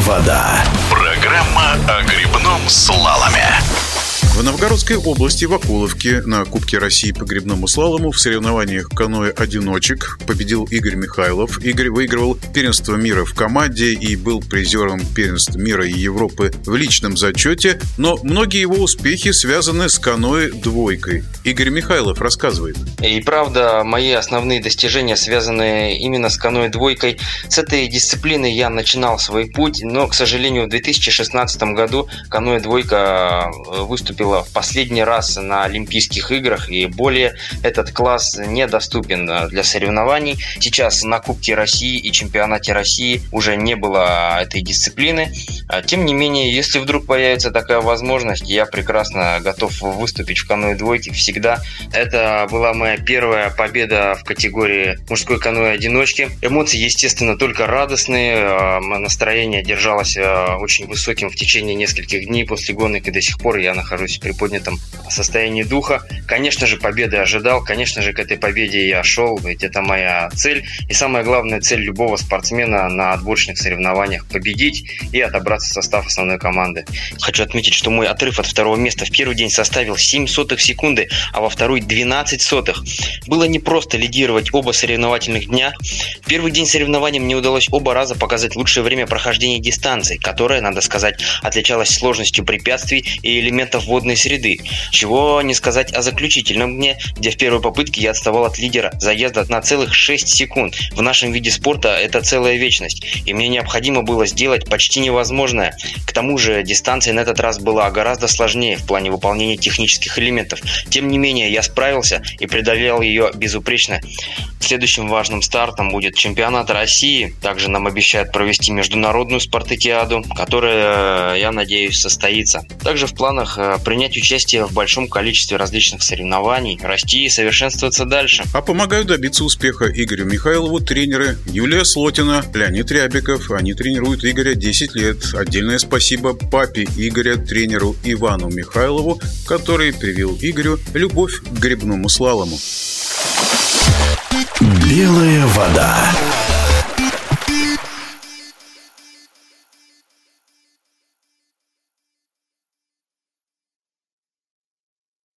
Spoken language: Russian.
Вода. Программа о грибном слаломе. В Новгородской области в Акуловке на Кубке России по грибному слалому в соревнованиях каноэ-одиночек победил Игорь Михайлов. Игорь выигрывал первенство мира в команде и был призером первенств мира и Европы в личном зачете, но многие его успехи связаны с каноэ-двойкой. Игорь Михайлов рассказывает. И правда, мои основные достижения связаны именно с каноэ-двойкой. С этой дисциплины я начинал свой путь, но, к сожалению, в 2016 году каноэ-двойка выступила выступила в последний раз на Олимпийских играх, и более этот класс недоступен для соревнований. Сейчас на Кубке России и Чемпионате России уже не было этой дисциплины. А, тем не менее, если вдруг появится такая возможность, я прекрасно готов выступить в каноэ двойки всегда. Это была моя первая победа в категории мужской каноэ одиночки. Эмоции, естественно, только радостные. А, настроение держалось а, очень высоким в течение нескольких дней после гонок, и до сих пор я нахожусь в приподнятом состоянии духа. Конечно же, победы ожидал, конечно же, к этой победе я шел, ведь это моя цель. И самая главная цель любого спортсмена на отборочных соревнованиях – победить и отобраться в состав основной команды. Хочу отметить, что мой отрыв от второго места в первый день составил 7 сотых секунды, а во второй 12 сотых. Было непросто лидировать оба соревновательных дня. В первый день соревнований мне удалось оба раза показать лучшее время прохождения дистанции, которая, надо сказать, отличалась сложностью препятствий и элементов водной среды. Чего не сказать о заключительном дне, где в первой попытке я отставал от лидера заезда на целых 6 секунд. В нашем виде спорта это целая вечность, и мне необходимо было сделать почти невозможное. К тому же дистанция на этот раз была гораздо сложнее в плане выполнения технических элементов. Тем не менее, я справился и преодолел ее безупречно. Следующим важным стартом будет чемпионат России. Также нам обещают провести международную спартакиаду, которая, я надеюсь, состоится. Также в планах э, принять участие в большом количестве различных соревнований, расти и совершенствоваться дальше. А помогают добиться успеха Игорю Михайлову тренеры Юлия Слотина, Леонид Рябиков. Они тренируют Игоря 10 лет. Отдельное спасибо папе Игоря, тренеру Ивану Михайлову, который привил Игорю любовь к грибному слалому. Белая вода.